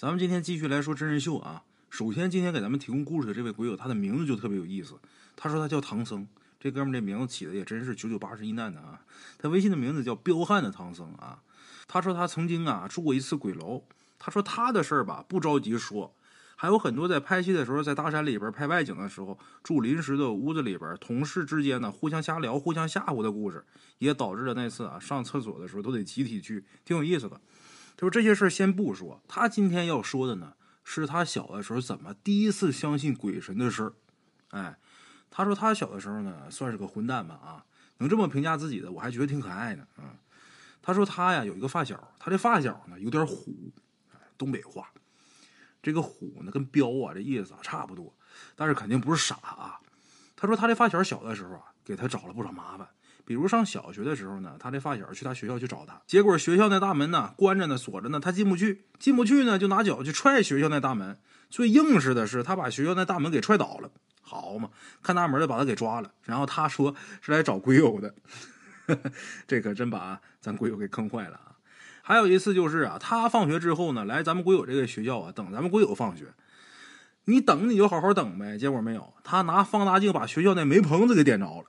咱们今天继续来说真人秀啊。首先，今天给咱们提供故事的这位鬼友，他的名字就特别有意思。他说他叫唐僧，这哥们这名字起的也真是九九八十一难的啊。他微信的名字叫彪悍的唐僧啊。他说他曾经啊住过一次鬼楼。他说他的事儿吧不着急说，还有很多在拍戏的时候在大山里边拍外景的时候住临时的屋子里边，同事之间呢互相瞎聊、互相吓唬的故事，也导致了那次啊上厕所的时候都得集体去，挺有意思的。他说这些事先不说，他今天要说的呢是他小的时候怎么第一次相信鬼神的事儿。哎，他说他小的时候呢算是个混蛋吧啊，能这么评价自己的，我还觉得挺可爱的啊。他说他呀有一个发小，他这发小呢有点虎。东北话，这个虎呢跟彪啊这意思啊差不多，但是肯定不是傻啊。他说他这发小小的时候啊，给他找了不少麻烦。比如上小学的时候呢，他这发小去他学校去找他，结果学校那大门呢关着呢，锁着呢，他进不去，进不去呢就拿脚去踹学校那大门。最硬实的是他把学校那大门给踹倒了，好嘛，看大门的把他给抓了。然后他说是来找鬼友的，这可真把咱鬼友给坑坏了啊。还有一次就是啊，他放学之后呢，来咱们鬼友这个学校啊，等咱们鬼友放学。你等你就好好等呗，结果没有，他拿放大镜把学校那煤棚子给点着了。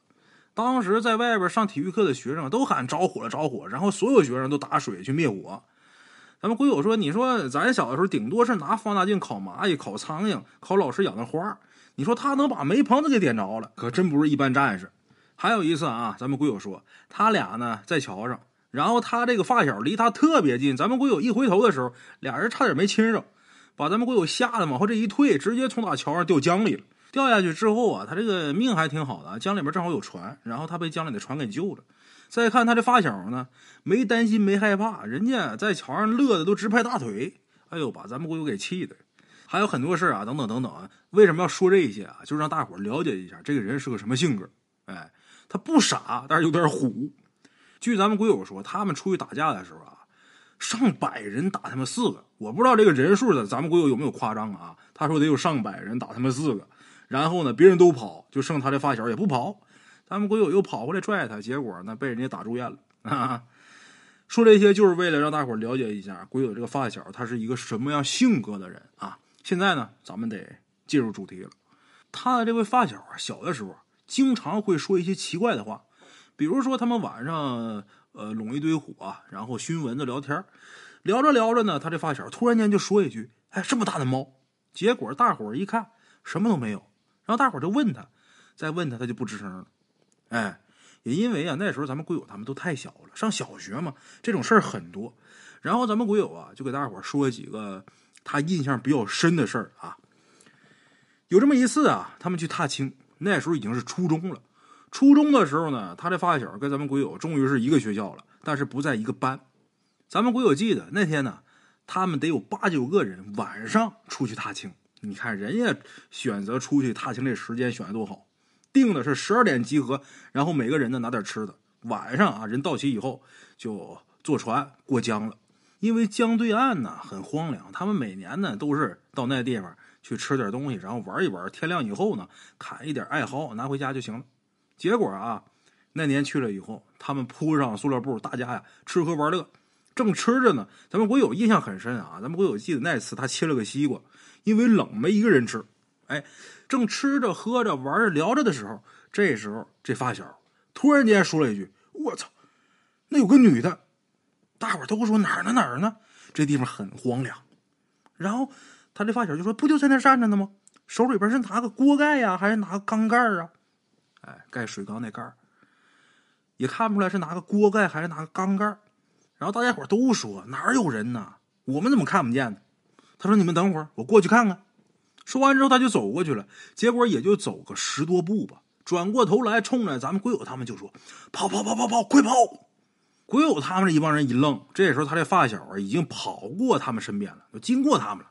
当时在外边上体育课的学生都喊着火了，着火，然后所有学生都打水去灭火。咱们鬼友说：“你说咱小的时候顶多是拿放大镜烤蚂蚁、烤苍蝇、烤老师养的花，你说他能把煤棚子给点着了，可真不是一般战士。”还有一次啊，咱们鬼友说他俩呢在桥上。然后他这个发小离他特别近，咱们鬼友一回头的时候，俩人差点没亲上，把咱们鬼友吓得往后这一退，直接从大桥上掉江里了。掉下去之后啊，他这个命还挺好的，江里面正好有船，然后他被江里的船给救了。再看他这发小呢，没担心没害怕，人家在桥上乐的都直拍大腿，哎呦，把咱们鬼友给气的。还有很多事啊，等等等等啊，为什么要说这些啊？就让大伙了解一下这个人是个什么性格。哎，他不傻，但是有点虎。据咱们鬼友说，他们出去打架的时候啊，上百人打他们四个。我不知道这个人数的，咱们鬼友有没有夸张啊？他说得有上百人打他们四个，然后呢，别人都跑，就剩他的发小也不跑。咱们鬼友又跑回来拽他，结果呢，被人家打住院了。啊！说这些就是为了让大伙了解一下鬼友这个发小他是一个什么样性格的人啊。现在呢，咱们得进入主题了。他的这位发小啊，小的时候经常会说一些奇怪的话。比如说，他们晚上呃拢一堆火，然后熏蚊子聊天聊着聊着呢，他这发小突然间就说一句：“哎，这么大的猫！”结果大伙一看，什么都没有。然后大伙儿就问他，再问他，他就不吱声了。哎，也因为啊，那时候咱们鬼友他们都太小了，上小学嘛，这种事儿很多。然后咱们鬼友啊，就给大伙儿说几个他印象比较深的事儿啊。有这么一次啊，他们去踏青，那时候已经是初中了。初中的时候呢，他这发小跟咱们鬼友终于是一个学校了，但是不在一个班。咱们鬼友记得那天呢，他们得有八九个人晚上出去踏青。你看人家选择出去踏青这时间选的多好，定的是十二点集合，然后每个人呢拿点吃的。晚上啊，人到齐以后就坐船过江了，因为江对岸呢很荒凉，他们每年呢都是到那地方去吃点东西，然后玩一玩。天亮以后呢，砍一点艾蒿拿回家就行了。结果啊，那年去了以后，他们铺上塑料布，大家呀吃喝玩乐，正吃着呢。咱们鬼友印象很深啊，咱们鬼友记得那次他切了个西瓜，因为冷没一个人吃。哎，正吃着喝着玩着聊着的时候，这时候这发小突然间说了一句：“我操，那有个女的！”大伙都说哪儿呢哪儿呢？这地方很荒凉。然后他这发小就说：“不就在那站着呢吗？手里边是拿个锅盖呀，还是拿个缸盖啊？”哎，盖水缸那盖儿，也看不出来是拿个锅盖还是拿个缸盖然后大家伙都说哪有人呢？我们怎么看不见呢？他说：“你们等会儿，我过去看看。”说完之后，他就走过去了。结果也就走个十多步吧，转过头来冲着咱们鬼友他们就说：“跑跑跑跑跑，快跑！”鬼友他们这一帮人一愣，这时候他这发小啊已经跑过他们身边了，都经过他们了。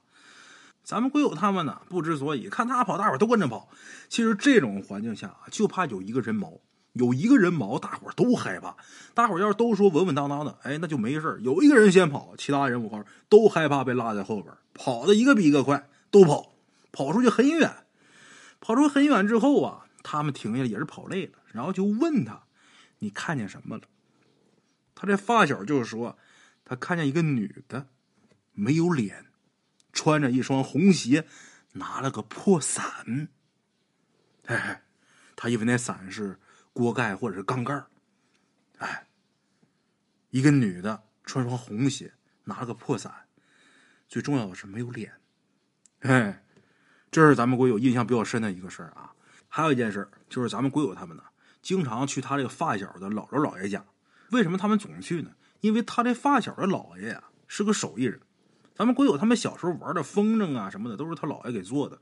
咱们鬼友他们呢，不知所以，看他跑，大伙都跟着跑。其实这种环境下啊，就怕有一个人毛，有一个人毛，大伙都害怕。大伙要是都说稳稳当当的，哎，那就没事有一个人先跑，其他人我告诉都害怕被落在后边，跑的一个比一个快，都跑，跑出去很远。跑出很远之后啊，他们停下也是跑累了，然后就问他：“你看见什么了？”他这发小就是说，他看见一个女的，没有脸。穿着一双红鞋，拿了个破伞。哎，他以为那伞是锅盖或者是缸盖哎，一个女的穿双红鞋，拿了个破伞，最重要的是没有脸。哎，这是咱们国友印象比较深的一个事儿啊。还有一件事就是咱们国友他们呢，经常去他这个发小的姥姥姥爷家。为什么他们总去呢？因为他这发小的姥爷呀是个手艺人。咱们国友他们小时候玩的风筝啊什么的，都是他姥爷给做的。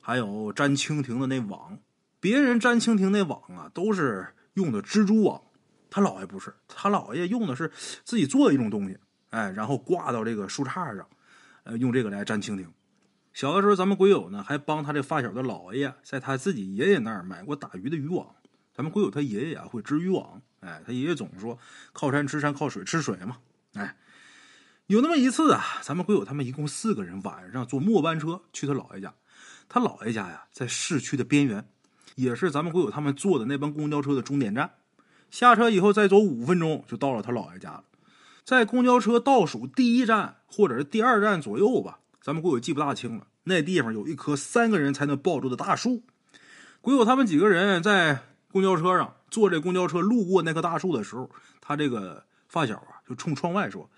还有粘蜻蜓的那网，别人粘蜻蜓那网啊，都是用的蜘蛛网，他姥爷不是，他姥爷用的是自己做的一种东西，哎，然后挂到这个树杈上，呃，用这个来粘蜻蜓。小的时候，咱们鬼友呢还帮他这发小的姥爷在他自己爷爷那儿买过打鱼的渔网。咱们鬼友他爷爷啊会织渔网，哎，他爷爷总说靠山吃山，靠水吃水嘛，哎，有那么一次啊，咱们鬼友他们一共四个人晚上坐末班车去他姥爷家，他姥爷家呀在市区的边缘，也是咱们鬼友他们坐的那班公交车的终点站。下车以后再走五分钟就到了他姥爷家了，在公交车倒数第一站或者是第二站左右吧。咱们鬼友记不大清了，那地方有一棵三个人才能抱住的大树。鬼友他们几个人在公交车上坐这公交车路过那棵大树的时候，他这个发小啊就冲窗外说：“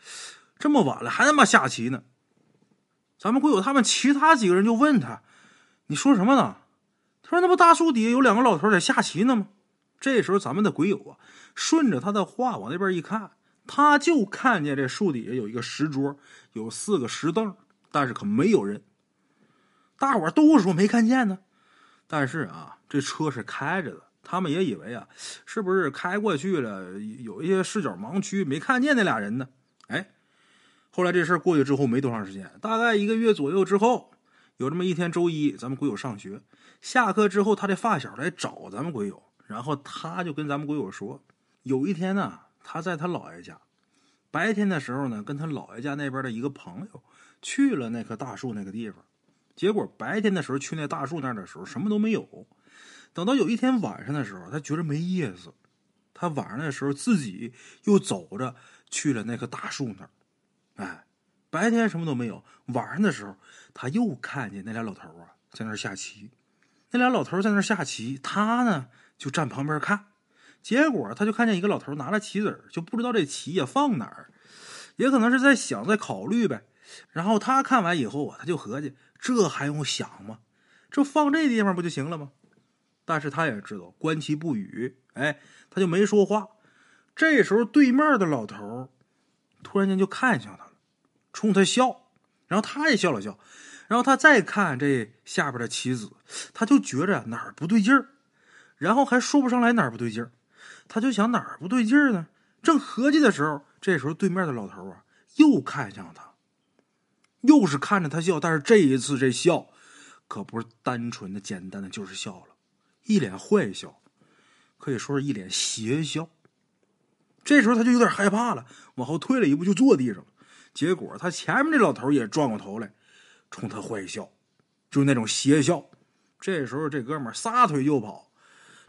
这么晚了还他妈下棋呢！”咱们鬼友他们其他几个人就问他：“你说什么呢？”说：“那不大树底下有两个老头在下棋呢吗？”这时候咱们的鬼友啊顺着他的话往那边一看，他就看见这树底下有一个石桌，有四个石凳。但是可没有人，大伙都说没看见呢。但是啊，这车是开着的，他们也以为啊，是不是开过去了，有一些视角盲区没看见那俩人呢？哎，后来这事过去之后没多长时间，大概一个月左右之后，有这么一天周一，咱们鬼友上学，下课之后，他的发小来找咱们鬼友，然后他就跟咱们鬼友说，有一天呢，他在他姥爷家，白天的时候呢，跟他姥爷家那边的一个朋友。去了那棵大树那个地方，结果白天的时候去那大树那儿的时候什么都没有。等到有一天晚上的时候，他觉得没意思，他晚上的时候自己又走着去了那棵大树那儿。哎，白天什么都没有，晚上的时候他又看见那俩老头啊在那下棋。那俩老头在那下棋，他呢就站旁边看。结果他就看见一个老头拿了棋子就不知道这棋也放哪儿，也可能是在想在考虑呗。然后他看完以后啊，他就合计，这还用想吗？这放这地方不就行了吗？但是他也知道观棋不语，哎，他就没说话。这时候对面的老头突然间就看向他，冲他笑，然后他也笑了笑，然后他再看这下边的棋子，他就觉着哪儿不对劲儿，然后还说不上来哪儿不对劲儿，他就想哪儿不对劲儿呢？正合计的时候，这时候对面的老头啊又看向他。又是看着他笑，但是这一次这笑，可不是单纯的、简单的，就是笑了，一脸坏笑，可以说是一脸邪笑。这时候他就有点害怕了，往后退了一步，就坐地上了。结果他前面这老头也转过头来，冲他坏笑，就那种邪笑。这时候这哥们撒腿就跑，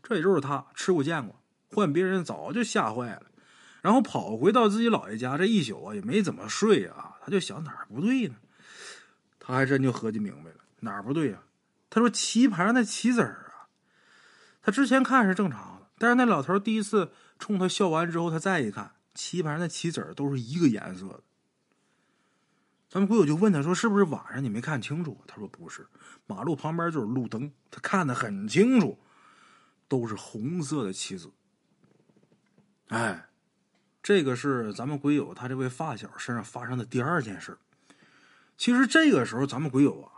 这也就是他吃过见过，换别人早就吓坏了。然后跑回到自己姥爷家，这一宿啊也没怎么睡啊，他就想哪儿不对呢？他还真就合计明白了，哪儿不对呀？他说棋盘上那棋子儿啊，他之前看是正常的，但是那老头第一次冲他笑完之后，他再一看，棋盘上的棋子儿都是一个颜色的。咱们鬼友就问他说：“是不是晚上你没看清楚？”他说：“不是，马路旁边就是路灯，他看得很清楚，都是红色的棋子。”哎，这个是咱们鬼友他这位发小身上发生的第二件事。其实这个时候，咱们鬼友啊，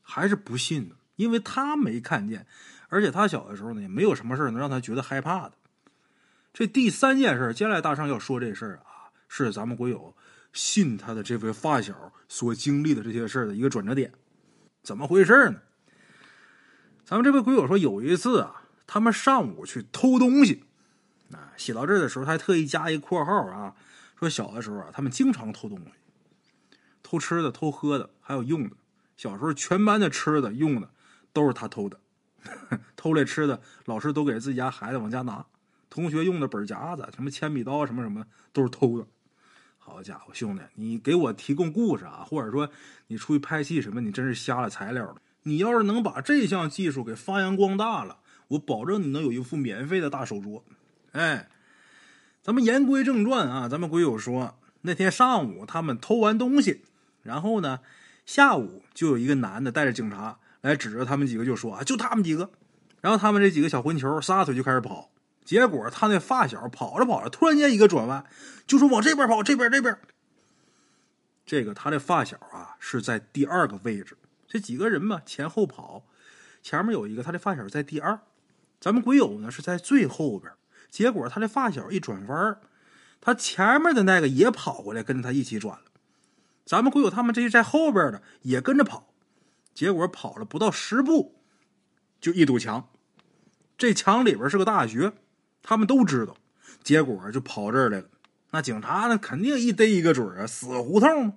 还是不信的，因为他没看见，而且他小的时候呢，也没有什么事能让他觉得害怕的。这第三件事，接下来大圣要说这事儿啊，是咱们鬼友信他的这位发小所经历的这些事儿的一个转折点。怎么回事呢？咱们这位鬼友说，有一次啊，他们上午去偷东西，啊，写到这儿的时候，他还特意加一括号啊，说小的时候啊，他们经常偷东西。偷吃的、偷喝的，还有用的。小时候全班的吃的、用的都是他偷的。偷来吃的，老师都给自己家孩子往家拿。同学用的本夹子、什么铅笔刀、什么什么，都是偷的。好家伙，兄弟，你给我提供故事啊，或者说你出去拍戏什么，你真是瞎了材料了。你要是能把这项技术给发扬光大了，我保证你能有一副免费的大手镯。哎，咱们言归正传啊，咱们鬼友说，那天上午他们偷完东西，然后呢，下午就有一个男的带着警察来指着他们几个就说啊，就他们几个。然后他们这几个小混球撒腿就开始跑，结果他那发小跑着跑着，突然间一个转弯，就说往这边跑，这边这边。这个他的发小啊是在第二个位置，这几个人嘛前后跑，前面有一个他的发小在第二，咱们鬼友呢是在最后边。结果他的发小一转弯，他前面的那个也跑过来跟着他一起转了。咱们鬼友他们这些在后边的也跟着跑，结果跑了不到十步，就一堵墙。这墙里边是个大学，他们都知道，结果就跑这儿来了。那警察呢，肯定一逮一个准啊，死胡同。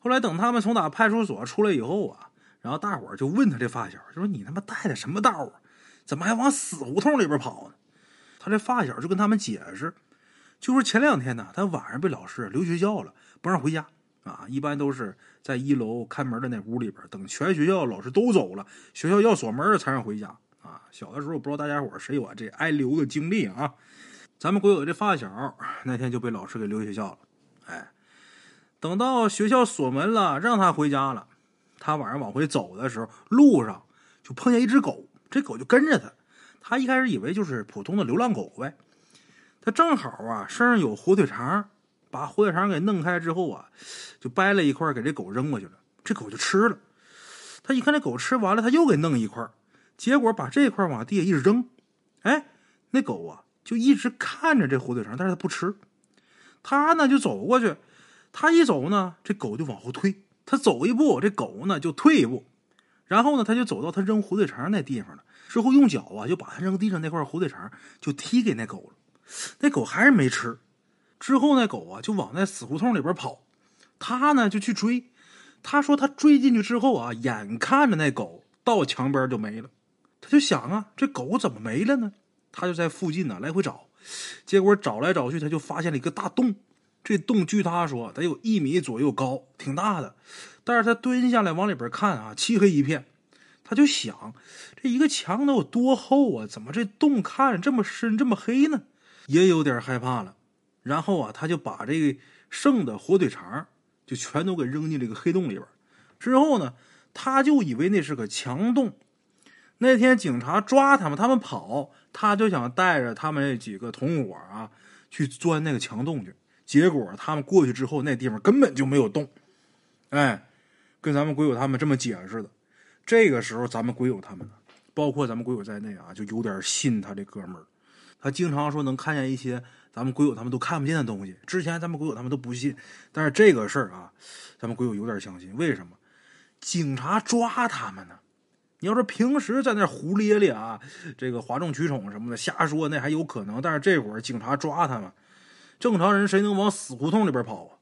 后来等他们从打派出所出来以后啊，然后大伙就问他这发小，就说：“你他妈带的什么道啊？怎么还往死胡同里边跑呢？”他这发小就跟他们解释，就说前两天呢，他晚上被老师留学校了，不让回家啊。一般都是在一楼看门的那屋里边，等全学校老师都走了，学校要锁门了才让回家。啊，小的时候不知道大家伙谁有这挨留的经历啊？咱们国有这发小那天就被老师给留学校了。哎，等到学校锁门了，让他回家了。他晚上往回走的时候，路上就碰见一只狗，这狗就跟着他。他一开始以为就是普通的流浪狗呗。他正好啊身上有火腿肠，把火腿肠给弄开之后啊，就掰了一块给这狗扔过去了。这狗就吃了。他一看这狗吃完了，他又给弄一块。结果把这块往地下一扔，哎，那狗啊就一直看着这火腿肠，但是它不吃。他呢就走过去，他一走呢，这狗就往后退。他走一步，这狗呢就退一步。然后呢，他就走到他扔火腿肠那地方了，之后用脚啊就把他扔地上那块火腿肠就踢给那狗了。那狗还是没吃。之后那狗啊就往那死胡同里边跑，他呢就去追。他说他追进去之后啊，眼看着那狗到墙边就没了。他就想啊，这狗怎么没了呢？他就在附近呢来回找，结果找来找去，他就发现了一个大洞。这洞据他说得有一米左右高，挺大的。但是他蹲下来往里边看啊，漆黑一片。他就想，这一个墙能有多厚啊？怎么这洞看着这么深、这么黑呢？也有点害怕了。然后啊，他就把这个剩的火腿肠就全都给扔进这个黑洞里边。之后呢，他就以为那是个墙洞。那天警察抓他们，他们跑，他就想带着他们那几个同伙啊去钻那个墙洞去。结果他们过去之后，那地方根本就没有洞。哎，跟咱们鬼友他们这么解释的。这个时候，咱们鬼友他们，包括咱们鬼友在内啊，就有点信他这哥们儿。他经常说能看见一些咱们鬼友他们都看不见的东西。之前咱们鬼友他们都不信，但是这个事儿啊，咱们鬼友有点相信。为什么？警察抓他们呢？你要说平时在那胡咧咧啊，这个哗众取宠什么的瞎说，那还有可能。但是这会儿警察抓他们，正常人谁能往死胡同里边跑啊？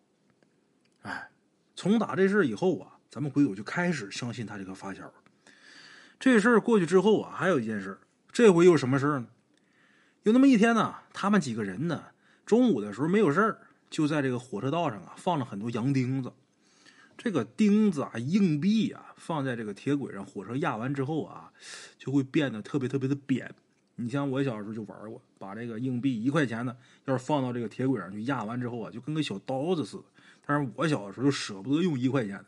哎，从打这事以后啊，咱们鬼友就开始相信他这个发小。这事儿过去之后啊，还有一件事，这回又什么事呢？有那么一天呢，他们几个人呢，中午的时候没有事儿，就在这个火车道上啊，放了很多洋钉子。这个钉子啊，硬币啊，放在这个铁轨上，火车压完之后啊，就会变得特别特别的扁。你像我小时候就玩过，把这个硬币一块钱的，要是放到这个铁轨上去压完之后啊，就跟个小刀子似的。但是我小的时候就舍不得用一块钱的，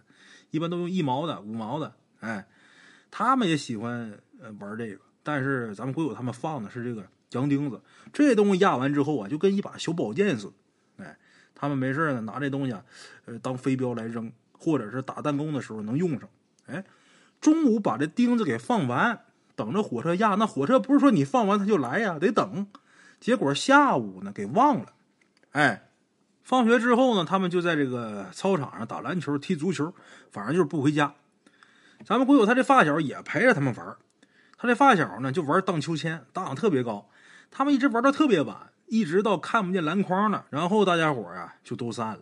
一般都用一毛的、五毛的。哎，他们也喜欢呃玩这个，但是咱们鬼友他们放的是这个洋钉子，这东西压完之后啊，就跟一把小宝剑似的。哎，他们没事呢，拿这东西啊，呃，当飞镖来扔。或者是打弹弓的时候能用上，哎，中午把这钉子给放完，等着火车压。那火车不是说你放完它就来呀，得等。结果下午呢给忘了，哎，放学之后呢，他们就在这个操场上打篮球、踢足球，反正就是不回家。咱们鬼友他这发小也陪着他们玩，他这发小呢就玩荡秋千，荡特别高。他们一直玩到特别晚，一直到看不见篮筐了，然后大家伙啊就都散了。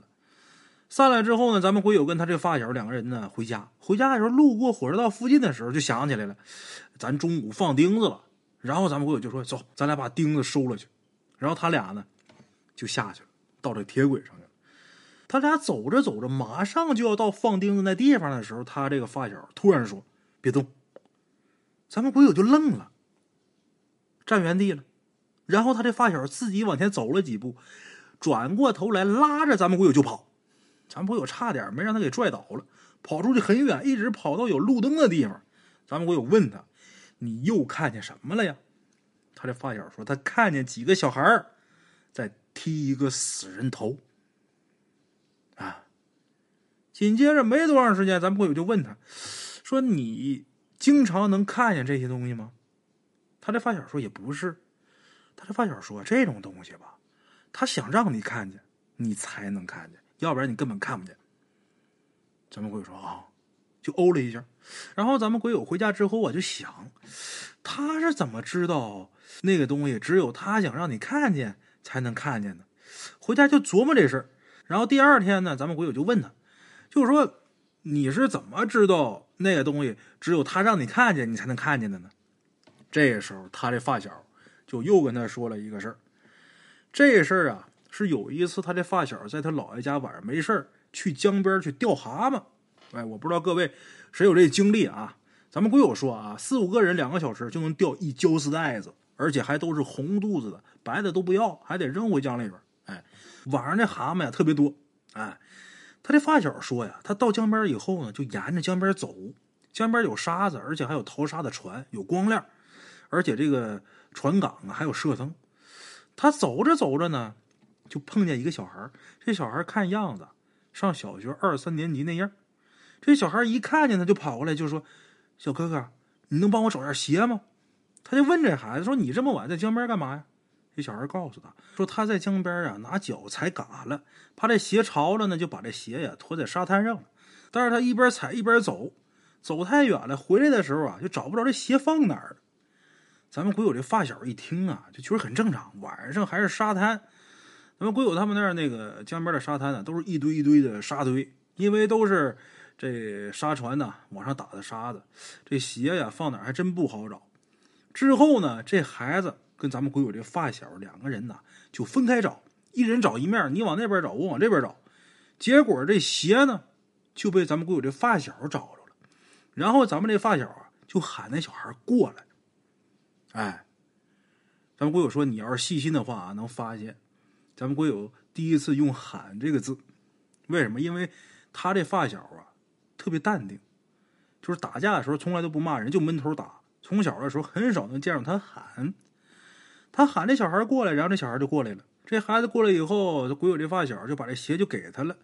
散了之后呢，咱们鬼友跟他这发小两个人呢回家。回家的时候路过火车道附近的时候，就想起来了，咱中午放钉子了。然后咱们鬼友就说：“走，咱俩把钉子收了去。”然后他俩呢就下去了，到这铁轨上去了。他俩走着走着，马上就要到放钉子那地方的时候，他这个发小突然说：“别动。”咱们鬼友就愣了，站原地了。然后他这发小自己往前走了几步，转过头来拉着咱们鬼友就跑。咱们鬼友差点没让他给拽倒了，跑出去很远，一直跑到有路灯的地方。咱们鬼友问他：“你又看见什么了呀？”他这发小说：“他看见几个小孩在踢一个死人头。”啊！紧接着没多长时间，咱们鬼友就问他：“说你经常能看见这些东西吗？”他这发小说：“也不是。”他这发小说：“这种东西吧，他想让你看见，你才能看见，要不然你根本看不见。”咱们鬼友说：“啊。”就哦了一下。然后咱们鬼友回家之后啊，就想他是怎么知道？那个东西只有他想让你看见才能看见的，回家就琢磨这事儿。然后第二天呢，咱们鬼友就问他，就是说你是怎么知道那个东西只有他让你看见你才能看见的呢？这时候，他这发小就又跟他说了一个事儿。这事儿啊，是有一次他这发小在他姥爷家晚上没事去江边去钓蛤蟆。哎，我不知道各位谁有这经历啊？咱们鬼友说啊，四五个人两个小时就能钓一胶丝袋子。而且还都是红肚子的，白的都不要，还得扔回江里边。哎，晚上这蛤蟆呀特别多。哎，他这发小说呀，他到江边以后呢，就沿着江边走。江边有沙子，而且还有淘沙的船，有光亮，而且这个船港啊还有射灯。他走着走着呢，就碰见一个小孩这小孩看样子上小学二三年级那样。这小孩一看见他就跑过来，就说：“小哥哥，你能帮我找件鞋吗？”他就问这孩子说：“你这么晚在江边干嘛呀？”这小孩告诉他说：“他在江边啊，拿脚踩嘎了，怕这鞋潮了呢，就把这鞋呀拖在沙滩上了。但是他一边踩一边走，走太远了，回来的时候啊，就找不着这鞋放哪儿了。”咱们鬼友这发小一听啊，就觉得很正常。晚上还是沙滩，咱们鬼友他们那儿那个江边的沙滩呢，都是一堆一堆的沙堆，因为都是这沙船呢往上打的沙子，这鞋呀放哪儿还真不好找。之后呢，这孩子跟咱们鬼友这发小两个人呢就分开找，一人找一面，你往那边找，我往这边找。结果这鞋呢就被咱们鬼友这发小找着了。然后咱们这发小啊就喊那小孩过来。哎，咱们鬼友说，你要是细心的话啊，能发现咱们鬼友第一次用“喊”这个字。为什么？因为他这发小啊特别淡定，就是打架的时候从来都不骂人，就闷头打。从小的时候很少能见着他喊，他喊这小孩过来，然后这小孩就过来了。这孩子过来以后，这鬼友这发小就把这鞋就给他了。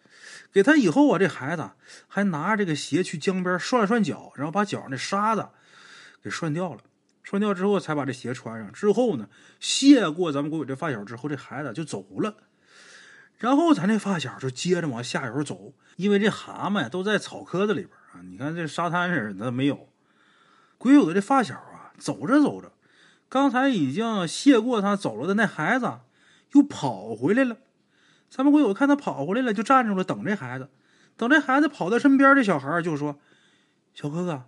给他以后啊，这孩子还拿着这个鞋去江边涮了涮脚，然后把脚上那沙子给涮掉了。穿掉之后才把这鞋穿上。之后呢，谢过咱们鬼友这发小之后，这孩子就走了。然后咱这发小就接着往下游走，因为这蛤蟆呀都在草壳子里边啊。你看这沙滩上那没有。鬼友的这发小啊，走着走着，刚才已经谢过他走了的那孩子，又跑回来了。咱们鬼友看他跑回来了，就站住了等这孩子。等这孩子跑到身边，这小孩就说：“小哥哥，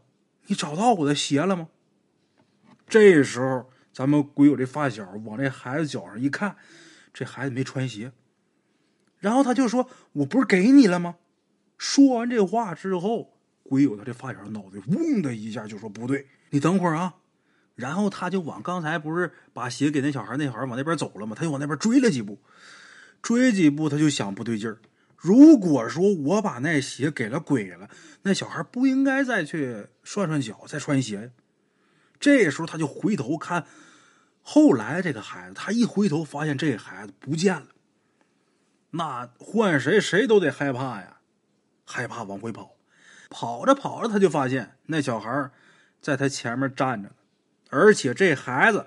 你找到我的鞋了吗？”这时候，咱们鬼友这发小往这孩子脚上一看，这孩子没穿鞋。然后他就说：“我不是给你了吗？”说完这话之后。鬼友他这发小脑袋嗡的一下就说不对，你等会儿啊，然后他就往刚才不是把鞋给那小孩，那小孩往那边走了吗？他就往那边追了几步，追几步他就想不对劲儿。如果说我把那鞋给了鬼了，那小孩不应该再去涮涮脚再穿鞋。这时候他就回头看，后来这个孩子他一回头发现这孩子不见了，那换谁谁都得害怕呀，害怕往回跑。跑着跑着，他就发现那小孩在他前面站着，而且这孩子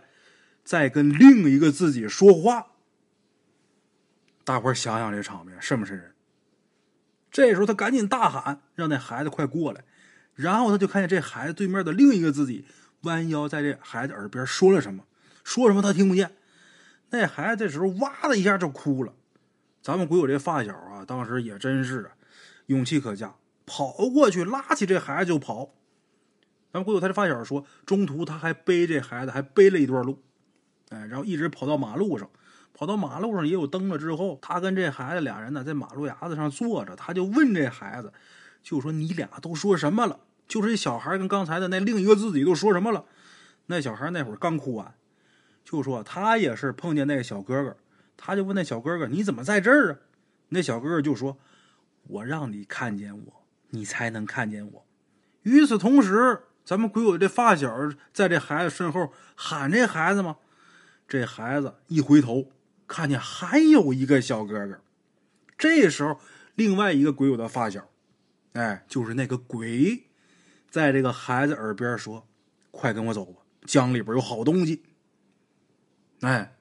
在跟另一个自己说话。大伙想想这场面是不是人？这时候他赶紧大喊，让那孩子快过来。然后他就看见这孩子对面的另一个自己弯腰在这孩子耳边说了什么，说什么他听不见。那孩子这时候哇的一下就哭了。咱们鬼友这发小啊，当时也真是啊，勇气可嘉。跑过去拉起这孩子就跑，咱们鬼友他这发小说，中途他还背这孩子，还背了一段路，哎，然后一直跑到马路上，跑到马路上也有灯了之后，他跟这孩子俩人呢在马路牙子上坐着，他就问这孩子，就说你俩都说什么了？就是这小孩跟刚才的那另一个自己都说什么了？那小孩那会儿刚哭完，就说他也是碰见那个小哥哥，他就问那小哥哥你怎么在这儿啊？那小哥哥就说，我让你看见我，你才能看见我。与此同时，咱们鬼友这发小在这孩子身后喊这孩子吗？这孩子一回头，看见还有一个小哥哥。这时候，另外一个鬼友的发小，哎，就是那个鬼，在这个孩子耳边说：“快跟我走吧，江里边有好东西。”哎，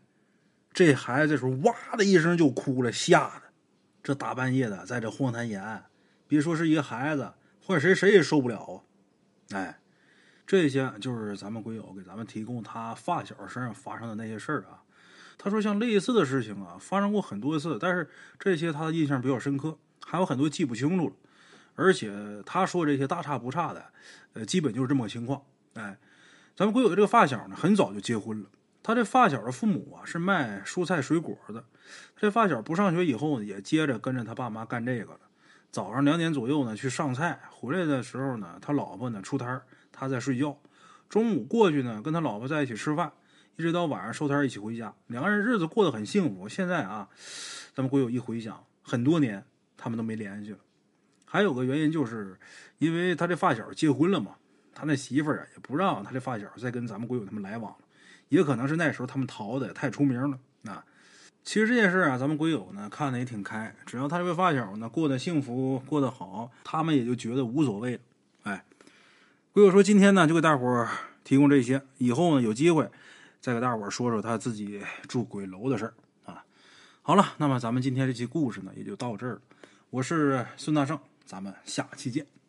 这孩子这时候哇的一声就哭了，吓得这大半夜的在这荒滩沿岸，别说是一个孩子。换谁谁也受不了啊！哎，这些就是咱们鬼友给咱们提供他发小身上发生的那些事儿啊。他说像类似的事情啊，发生过很多次，但是这些他的印象比较深刻，还有很多记不清楚了。而且他说这些大差不差的，呃，基本就是这么个情况。哎，咱们鬼友的这个发小呢，很早就结婚了。他这发小的父母啊是卖蔬菜水果的，这发小不上学以后呢，也接着跟着他爸妈干这个了。早上两点左右呢，去上菜，回来的时候呢，他老婆呢出摊他在睡觉。中午过去呢，跟他老婆在一起吃饭，一直到晚上收摊一起回家，两个人日子过得很幸福。现在啊，咱们鬼友一回想，很多年他们都没联系了。还有个原因就是，因为他这发小结婚了嘛，他那媳妇儿啊也不让他这发小再跟咱们鬼友他们来往了，也可能是那时候他们逃的太出名了啊。其实这件事啊，咱们鬼友呢看的也挺开，只要他这位发小呢过得幸福、过得好，他们也就觉得无所谓了。哎，鬼友说今天呢就给大伙儿提供这些，以后呢有机会再给大伙儿说说他自己住鬼楼的事儿啊。好了，那么咱们今天这期故事呢也就到这儿了。我是孙大圣，咱们下期见。